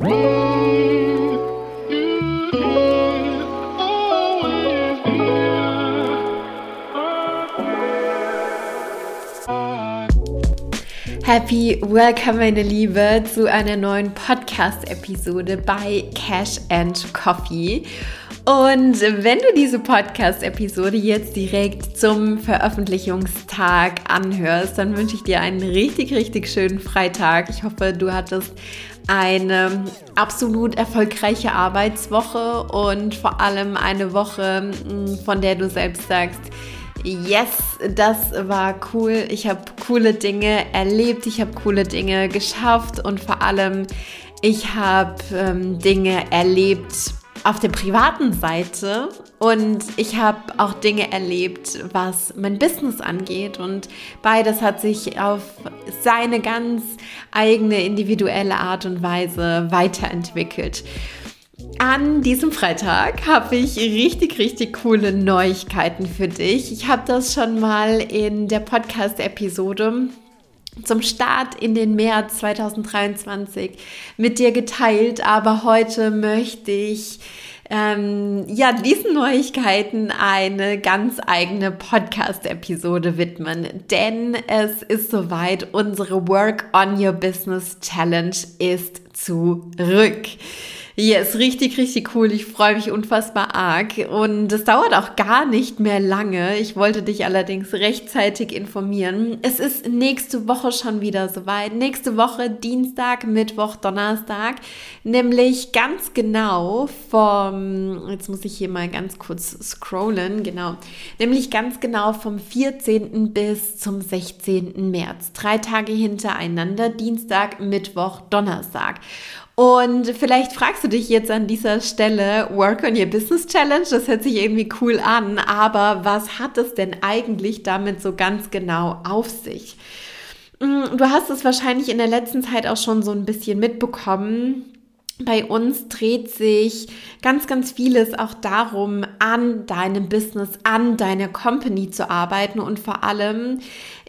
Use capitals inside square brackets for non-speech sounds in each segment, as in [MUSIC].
Happy Welcome, meine Liebe, zu einer neuen Podcast-Episode bei Cash and Coffee. Und wenn du diese Podcast-Episode jetzt direkt zum Veröffentlichungstag anhörst, dann wünsche ich dir einen richtig, richtig schönen Freitag. Ich hoffe, du hattest eine absolut erfolgreiche Arbeitswoche und vor allem eine Woche, von der du selbst sagst, Yes, das war cool. Ich habe coole Dinge erlebt, ich habe coole Dinge geschafft und vor allem ich habe ähm, Dinge erlebt auf der privaten Seite und ich habe auch Dinge erlebt, was mein Business angeht und beides hat sich auf seine ganz eigene individuelle Art und Weise weiterentwickelt. An diesem Freitag habe ich richtig, richtig coole Neuigkeiten für dich. Ich habe das schon mal in der Podcast-Episode zum Start in den März 2023 mit dir geteilt, aber heute möchte ich ähm, ja diesen Neuigkeiten eine ganz eigene Podcast-Episode widmen, denn es ist soweit, unsere Work on Your Business Challenge ist zurück. Yes, richtig, richtig cool. Ich freue mich unfassbar arg. Und es dauert auch gar nicht mehr lange. Ich wollte dich allerdings rechtzeitig informieren. Es ist nächste Woche schon wieder soweit. Nächste Woche Dienstag, Mittwoch, Donnerstag. Nämlich ganz genau vom, jetzt muss ich hier mal ganz kurz scrollen, genau. Nämlich ganz genau vom 14. bis zum 16. März. Drei Tage hintereinander. Dienstag, Mittwoch, Donnerstag. Und vielleicht fragst du dich jetzt an dieser Stelle, Work on Your Business Challenge, das hört sich irgendwie cool an, aber was hat es denn eigentlich damit so ganz genau auf sich? Mm, du hast es wahrscheinlich in der letzten Zeit auch schon so ein bisschen mitbekommen bei uns dreht sich ganz, ganz vieles auch darum, an deinem Business, an deiner Company zu arbeiten und vor allem,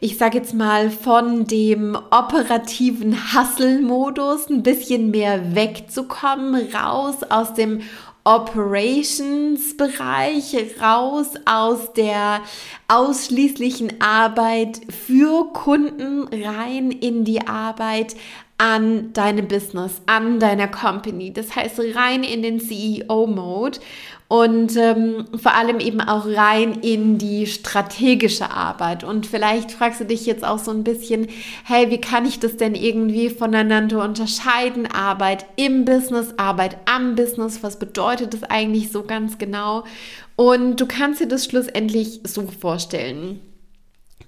ich sage jetzt mal, von dem operativen Hustle-Modus ein bisschen mehr wegzukommen, raus aus dem Operations-Bereich raus aus der ausschließlichen Arbeit für Kunden rein in die Arbeit an deinem Business, an deiner Company. Das heißt, rein in den CEO-Mode und ähm, vor allem eben auch rein in die strategische Arbeit. Und vielleicht fragst du dich jetzt auch so ein bisschen, hey, wie kann ich das denn irgendwie voneinander unterscheiden? Arbeit im Business, Arbeit am Business, was bedeutet das eigentlich so ganz genau? Und du kannst dir das schlussendlich so vorstellen.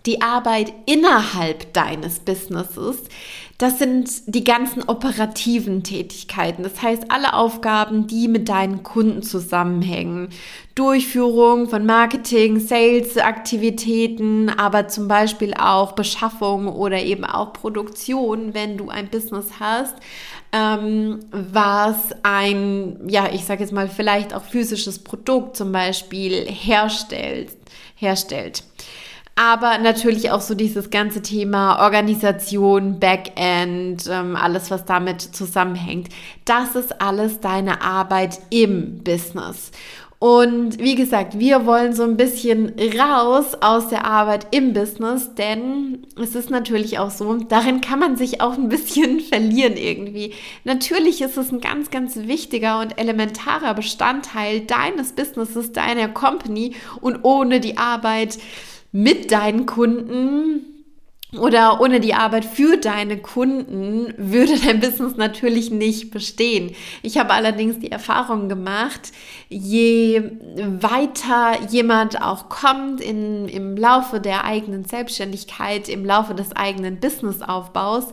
Die Arbeit innerhalb deines Businesses, das sind die ganzen operativen Tätigkeiten. Das heißt, alle Aufgaben, die mit deinen Kunden zusammenhängen. Durchführung von Marketing, Sales-Aktivitäten, aber zum Beispiel auch Beschaffung oder eben auch Produktion, wenn du ein Business hast, ähm, was ein, ja, ich sage jetzt mal, vielleicht auch physisches Produkt zum Beispiel herstellt. herstellt aber natürlich auch so dieses ganze Thema Organisation, Backend, ähm, alles, was damit zusammenhängt. Das ist alles deine Arbeit im Business. Und wie gesagt, wir wollen so ein bisschen raus aus der Arbeit im Business, denn es ist natürlich auch so, darin kann man sich auch ein bisschen [LAUGHS] verlieren irgendwie. Natürlich ist es ein ganz, ganz wichtiger und elementarer Bestandteil deines Businesses, deiner Company und ohne die Arbeit mit deinen Kunden oder ohne die Arbeit für deine Kunden würde dein Business natürlich nicht bestehen. Ich habe allerdings die Erfahrung gemacht, je weiter jemand auch kommt in, im Laufe der eigenen Selbstständigkeit, im Laufe des eigenen Businessaufbaus,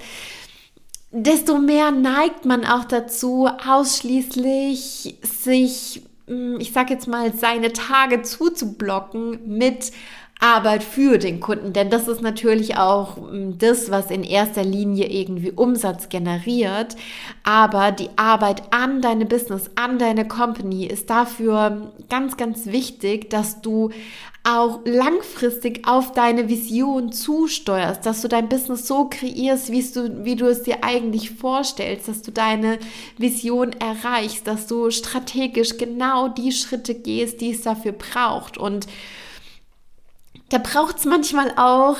desto mehr neigt man auch dazu, ausschließlich sich, hm, ich sage jetzt mal, seine Tage zuzublocken mit Arbeit für den Kunden, denn das ist natürlich auch mm, das, was in erster Linie irgendwie Umsatz generiert. Aber die Arbeit an deine Business, an deine Company ist dafür ganz, ganz wichtig, dass du auch langfristig auf deine Vision zusteuerst, dass du dein Business so kreierst, wie du, wie du es dir eigentlich vorstellst, dass du deine Vision erreichst, dass du strategisch genau die Schritte gehst, die es dafür braucht. Und da braucht es manchmal auch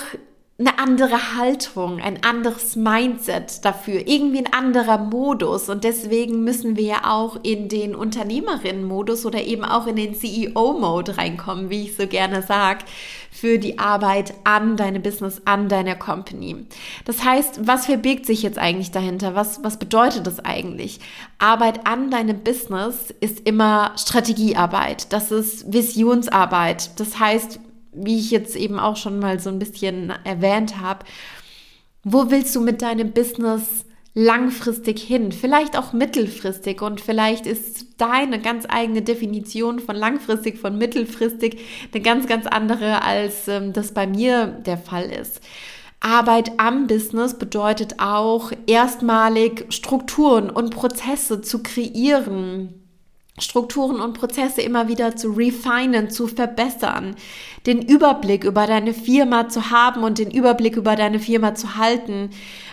eine andere Haltung, ein anderes Mindset dafür, irgendwie ein anderer Modus. Und deswegen müssen wir ja auch in den Unternehmerinnen-Modus oder eben auch in den CEO-Mode reinkommen, wie ich so gerne sage, für die Arbeit an deine Business, an deiner Company. Das heißt, was verbirgt sich jetzt eigentlich dahinter? Was, was bedeutet das eigentlich? Arbeit an deinem Business ist immer Strategiearbeit. Das ist Visionsarbeit. Das heißt, wie ich jetzt eben auch schon mal so ein bisschen erwähnt habe, wo willst du mit deinem Business langfristig hin, vielleicht auch mittelfristig. Und vielleicht ist deine ganz eigene Definition von langfristig, von mittelfristig eine ganz, ganz andere, als ähm, das bei mir der Fall ist. Arbeit am Business bedeutet auch erstmalig Strukturen und Prozesse zu kreieren, Strukturen und Prozesse immer wieder zu refinen, zu verbessern, den Überblick über deine Firma zu haben und den Überblick über deine Firma zu halten,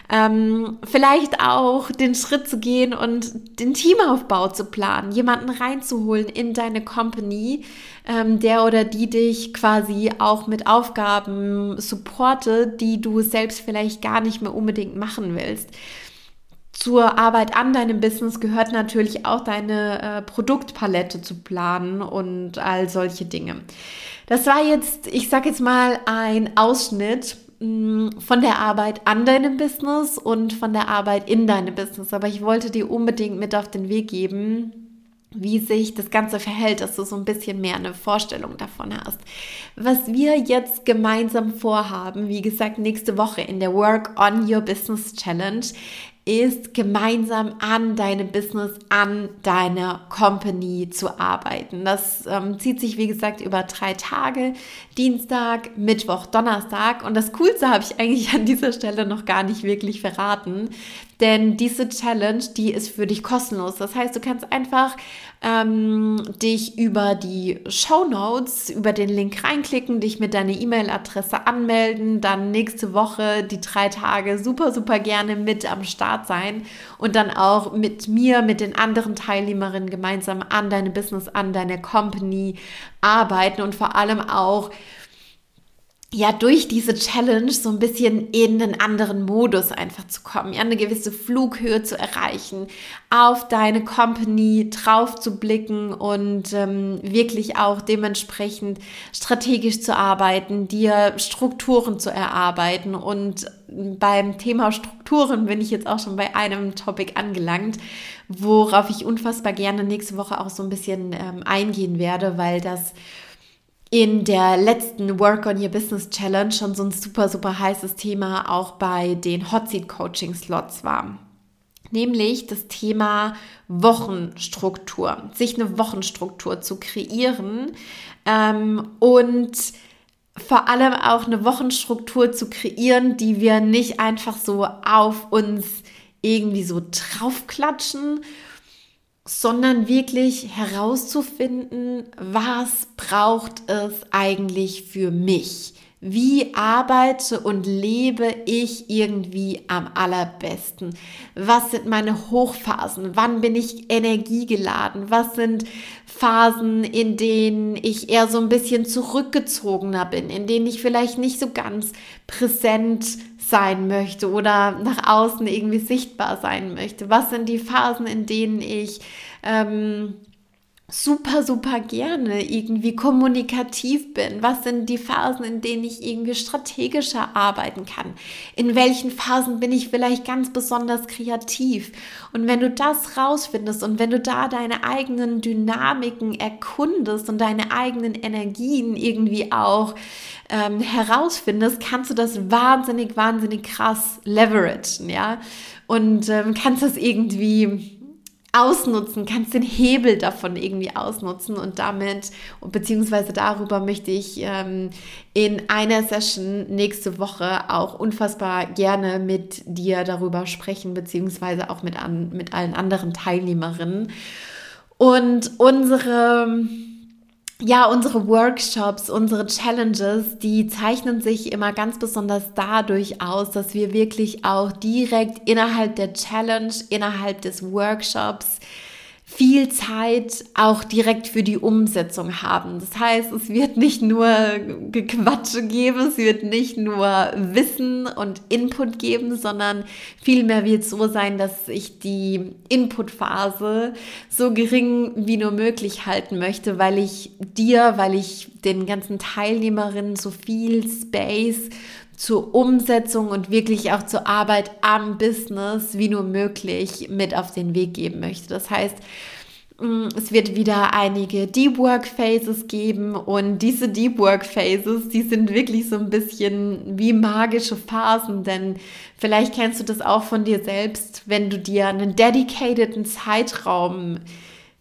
ähm, vielleicht auch den Schritt zu gehen und den Teamaufbau zu planen, jemanden reinzuholen in deine Company, ähm, der oder die dich quasi auch mit Aufgaben supportet, die du selbst vielleicht gar nicht mehr unbedingt machen willst zur Arbeit an deinem Business gehört natürlich auch deine äh, Produktpalette zu planen und all solche Dinge. Das war jetzt, ich sage jetzt mal, ein Ausschnitt mh, mm, von der Arbeit an deinem Business und von der Arbeit in deinem Business. Aber ich wollte dir unbedingt mit auf den Weg geben, wie sich das Ganze verhält, dass du so ein bisschen mehr eine Vorstellung davon hast. Was wir jetzt gemeinsam vorhaben, wie gesagt, nächste Woche in der Work on Your Business Challenge, ist gemeinsam an deinem Business, an deiner Company zu arbeiten. Das ähm, zieht sich, wie gesagt, über drei Tage, Dienstag, Mittwoch, Donnerstag. Und das Coolste habe ich eigentlich an dieser Stelle noch gar nicht wirklich verraten, denn diese Challenge, die ist für dich kostenlos. Das heißt, du kannst einfach ähm, dich über die Show Notes, über den Link reinklicken, dich mit deiner E-Mail-Adresse anmelden, dann nächste Woche die drei Tage super, super gerne mit am Start sein und dann auch mit mir, mit den anderen Teilnehmerinnen gemeinsam an deine Business, an deine Company arbeiten und vor allem auch ja, durch diese Challenge so ein bisschen in einen anderen Modus einfach zu kommen, ja, eine gewisse Flughöhe zu erreichen, auf deine Company drauf zu blicken und ähm, wirklich auch dementsprechend strategisch zu arbeiten, dir Strukturen zu erarbeiten. Und beim Thema Strukturen bin ich jetzt auch schon bei einem Topic angelangt, worauf ich unfassbar gerne nächste Woche auch so ein bisschen ähm, eingehen werde, weil das in der letzten Work on Your Business Challenge schon so ein super, super heißes Thema auch bei den Hot Seat Coaching Slots war. Nämlich das Thema Wochenstruktur, sich eine Wochenstruktur zu kreieren ähm, und vor allem auch eine Wochenstruktur zu kreieren, die wir nicht einfach so auf uns irgendwie so draufklatschen sondern wirklich herauszufinden, was braucht es eigentlich für mich? Wie arbeite und lebe ich irgendwie am allerbesten? Was sind meine Hochphasen? Wann bin ich energiegeladen? Was sind Phasen, in denen ich eher so ein bisschen zurückgezogener bin, in denen ich vielleicht nicht so ganz präsent sein möchte oder nach außen irgendwie sichtbar sein möchte? Was sind die Phasen, in denen ich ähm, super, super gerne irgendwie kommunikativ bin? Was sind die Phasen, in denen ich irgendwie strategischer arbeiten kann? In welchen Phasen bin ich vielleicht ganz besonders kreativ? Und wenn du das rausfindest und wenn du da deine eigenen Dynamiken erkundest und deine eigenen Energien irgendwie auch ähm, herausfindest, kannst du das wahnsinnig, wahnsinnig krass leveragen, ja? Und ähm, kannst das irgendwie ausnutzen, kannst den Hebel davon irgendwie ausnutzen und damit, beziehungsweise darüber möchte ich ähm, in einer Session nächste Woche auch unfassbar gerne mit dir darüber sprechen, beziehungsweise auch mit, an, mit allen anderen Teilnehmerinnen. Und unsere ja, unsere Workshops, unsere Challenges, die zeichnen sich immer ganz besonders dadurch aus, dass wir wirklich auch direkt innerhalb der Challenge, innerhalb des Workshops viel Zeit auch direkt für die Umsetzung haben. Das heißt, es wird nicht nur Gequatsche geben, es wird nicht nur Wissen und Input geben, sondern vielmehr wird es so sein, dass ich die Inputphase so gering wie nur möglich halten möchte, weil ich dir, weil ich den ganzen Teilnehmerinnen so viel Space zur Umsetzung und wirklich auch zur Arbeit am Business wie nur möglich mit auf den Weg geben möchte. Das heißt, mm, es wird wieder einige Deep Work Phases geben und diese Deep Work Phases, die sind wirklich so ein bisschen wie magische Phasen, denn vielleicht kennst du das auch von dir selbst, wenn du dir einen dedicateden Zeitraum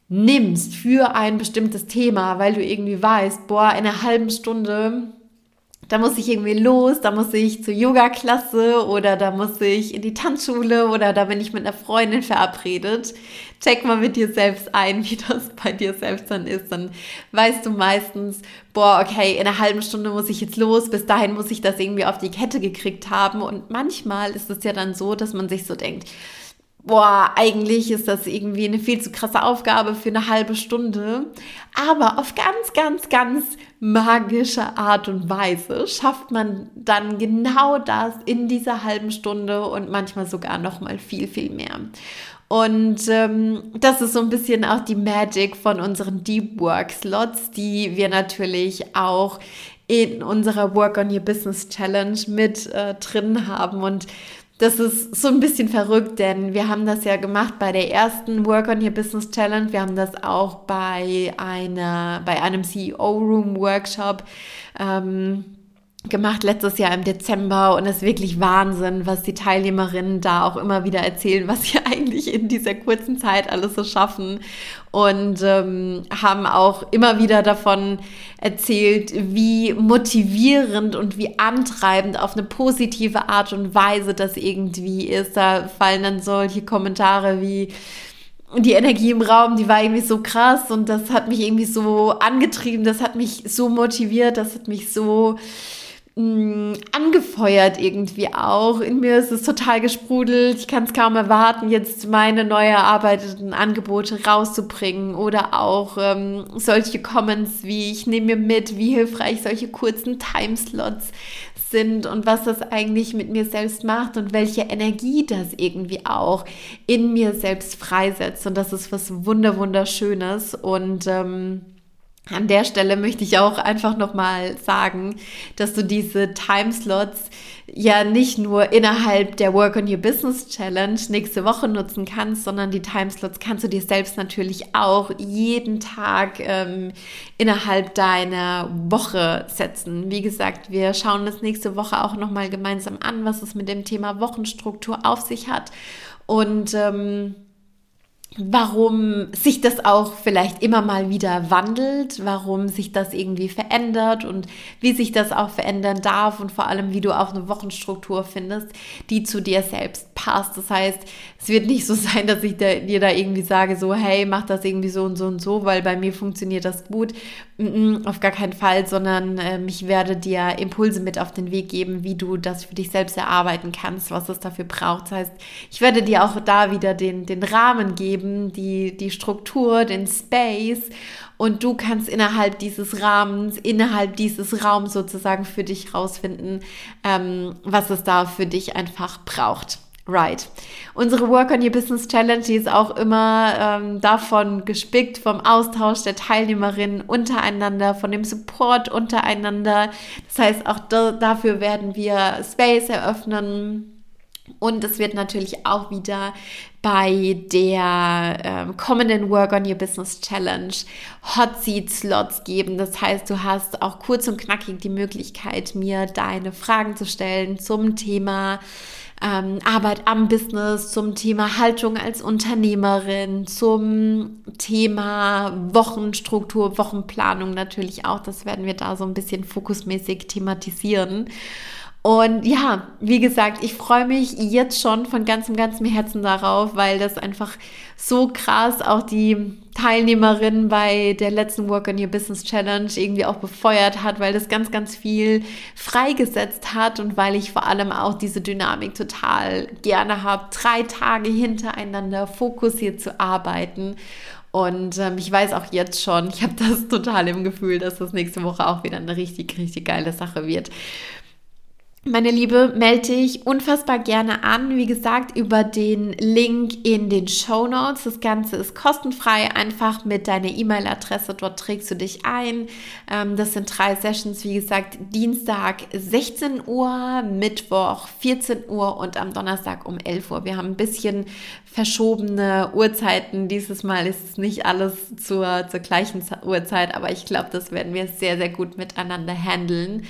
nimmst für ein bestimmtes Thema, weil du irgendwie weißt, boah, in einer halben Stunde da muss ich irgendwie los, da muss ich zur Yoga-Klasse oder da muss ich in die Tanzschule oder da bin ich mit einer Freundin verabredet. Check mal mit dir selbst ein, [LAUGHS] wie das bei dir selbst dann ist. Dann weißt du meistens, boah, okay, in einer halben Stunde muss ich jetzt los, bis dahin muss ich das irgendwie auf die Kette gekriegt haben. Und manchmal ist es ja dann so, dass man sich so denkt, boah, eigentlich ist das irgendwie eine viel zu krasse Aufgabe für eine halbe Stunde. Aber auf ganz, ganz, ganz magische Art und Weise schafft man dann genau das in dieser halben Stunde und manchmal sogar noch mal viel, viel mehr. Und ähm, das ist so ein bisschen auch die Magic von unseren Deep Work Slots, die wir natürlich auch in unserer Work on Your Business Challenge mit äh, drin haben. Und das ist so ein bisschen verrückt, denn wir haben das ja gemacht bei der ersten Work on Your Business Challenge. Wir haben das auch bei einer, bei einem CEO Room Workshop ähm, gemacht letztes Jahr im Dezember und es ist wirklich Wahnsinn, was die Teilnehmerinnen da auch immer wieder erzählen, was sie [LAUGHS] eigentlich in dieser kurzen Zeit alles so schaffen und ähm, haben auch immer wieder davon erzählt, wie motivierend und wie antreibend auf eine positive Art und Weise das irgendwie ist. Da fallen dann solche Kommentare wie die Energie im Raum, die war irgendwie so krass und das hat mich irgendwie so angetrieben, das hat mich so motiviert, das hat mich so mh, angefeuert irgendwie auch. In mir ist es total gesprudelt. Ich kann es kaum erwarten, jetzt meine neu erarbeiteten Angebote rauszubringen oder auch ähm, solche Comments wie ich nehme mir mit, wie hilfreich solche kurzen Timeslots sind und was das eigentlich mit mir selbst macht und welche Energie das irgendwie auch in mir selbst freisetzt. Und das ist was wunder wunderschönes und ähm, an der Stelle möchte ich auch einfach nochmal sagen, dass du diese Timeslots ja nicht nur innerhalb der Work on Your Business Challenge nächste Woche nutzen kannst, sondern die Timeslots kannst du dir selbst natürlich auch jeden Tag ähm, innerhalb deiner Woche setzen. Wie gesagt, wir schauen das nächste Woche auch nochmal gemeinsam an, was es mit dem Thema Wochenstruktur auf sich hat. Und ähm, warum sich das auch vielleicht immer mal wieder wandelt, warum sich das irgendwie verändert und wie sich das auch verändern darf und vor allem, wie du auch eine Wochenstruktur findest, die zu dir selbst passt. Das heißt, es wird nicht so [LAUGHS] sein, dass ich dir da irgendwie sage, so, hey, mach das irgendwie so und so und so, weil bei mir funktioniert das gut. Auf gar keinen Fall, sondern äh, ich werde dir Impulse mit auf den Weg geben, wie du das für dich selbst erarbeiten kannst, was es dafür braucht. Das heißt, ich werde dir auch da wieder den, den Rahmen geben, geben, die, die Struktur, den Space und du kannst innerhalb dieses Rahmens, innerhalb dieses Raums sozusagen für dich rausfinden, ähm, was es da für dich einfach braucht. Right. Unsere Work on Your Business Challenge, die ist auch immer ähm, davon gespickt, vom Austausch der Teilnehmerinnen untereinander, von dem Support untereinander. Das heißt, auch da, dafür werden wir Space eröffnen, und es wird natürlich auch wieder bei der ähm, kommenden Work on Your Business Challenge Hot Seat Slots geben. Das heißt, du hast auch kurz und knackig die Möglichkeit, mir deine Fragen zu stellen zum Thema ähm, Arbeit am Business, zum Thema Haltung als Unternehmerin, zum Thema Wochenstruktur, Wochenplanung natürlich auch. Das werden wir da so ein bisschen fokusmäßig thematisieren. Und ja, wie gesagt, ich freue mich jetzt schon von ganzem, ganzem Herzen darauf, weil das einfach so krass auch die Teilnehmerin bei der letzten Work on Your Business Challenge irgendwie auch befeuert hat, weil das ganz, ganz viel freigesetzt hat und weil ich vor allem auch diese Dynamik total gerne habe, drei Tage hintereinander fokussiert zu arbeiten. Und ähm, ich weiß auch jetzt schon, ich habe das [LAUGHS] total im Gefühl, dass das nächste Woche auch wieder eine richtig, richtig geile Sache wird. Meine Liebe, melde dich unfassbar gerne an. Wie gesagt, über den Link in den Show Notes. Das Ganze ist kostenfrei. Einfach mit deiner E-Mail-Adresse. Dort trägst du dich ein. Ähm, das sind drei Sessions. Wie gesagt, Dienstag 16 Uhr, Mittwoch 14 Uhr und am Donnerstag um 11 Uhr. Wir haben ein bisschen verschobene Uhrzeiten. Dieses Mal ist es nicht alles zur, zur gleichen Uhrzeit, aber ich glaube, das werden wir sehr, sehr gut miteinander handeln.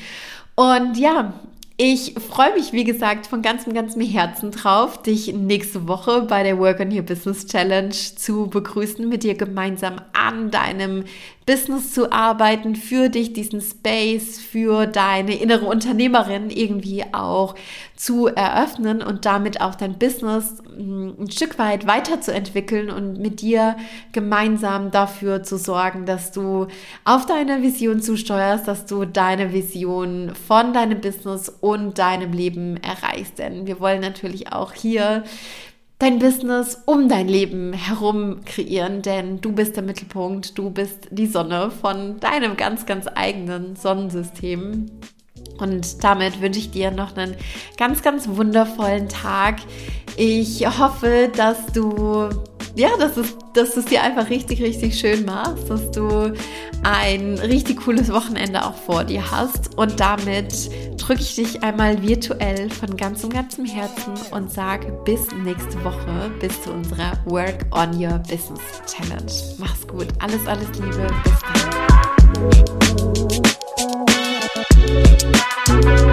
Und ja, ich freue mich, wie gesagt, von ganzem, ganzem Herzen drauf, dich nächste Woche bei der Work on Your Business Challenge zu begrüßen, mit dir gemeinsam an deinem Business zu arbeiten, für dich diesen Space, für deine innere Unternehmerin irgendwie auch zu eröffnen und damit auch dein Business mm, ein Stück weit weiterzuentwickeln und mit dir gemeinsam dafür zu sorgen, dass du auf deine Vision zusteuerst, dass du deine Vision von deinem Business und deinem Leben erreichst. Denn wir wollen natürlich auch hier dein Business um dein Leben herum kreieren, denn du bist der Mittelpunkt, du bist die Sonne von deinem ganz, ganz eigenen Sonnensystem. Und damit wünsche ich dir noch einen ganz, ganz wundervollen Tag. Ich hoffe, dass du ja, dass es, dass du es dir einfach richtig, richtig schön machst, dass du ein richtig cooles Wochenende auch vor dir hast. Und damit drücke ich dich einmal virtuell von ganzem, ganzem Herzen und sage bis nächste Woche, bis zu unserer Work on Your Business Challenge. Mach's gut. Alles, alles Liebe. Bis dann.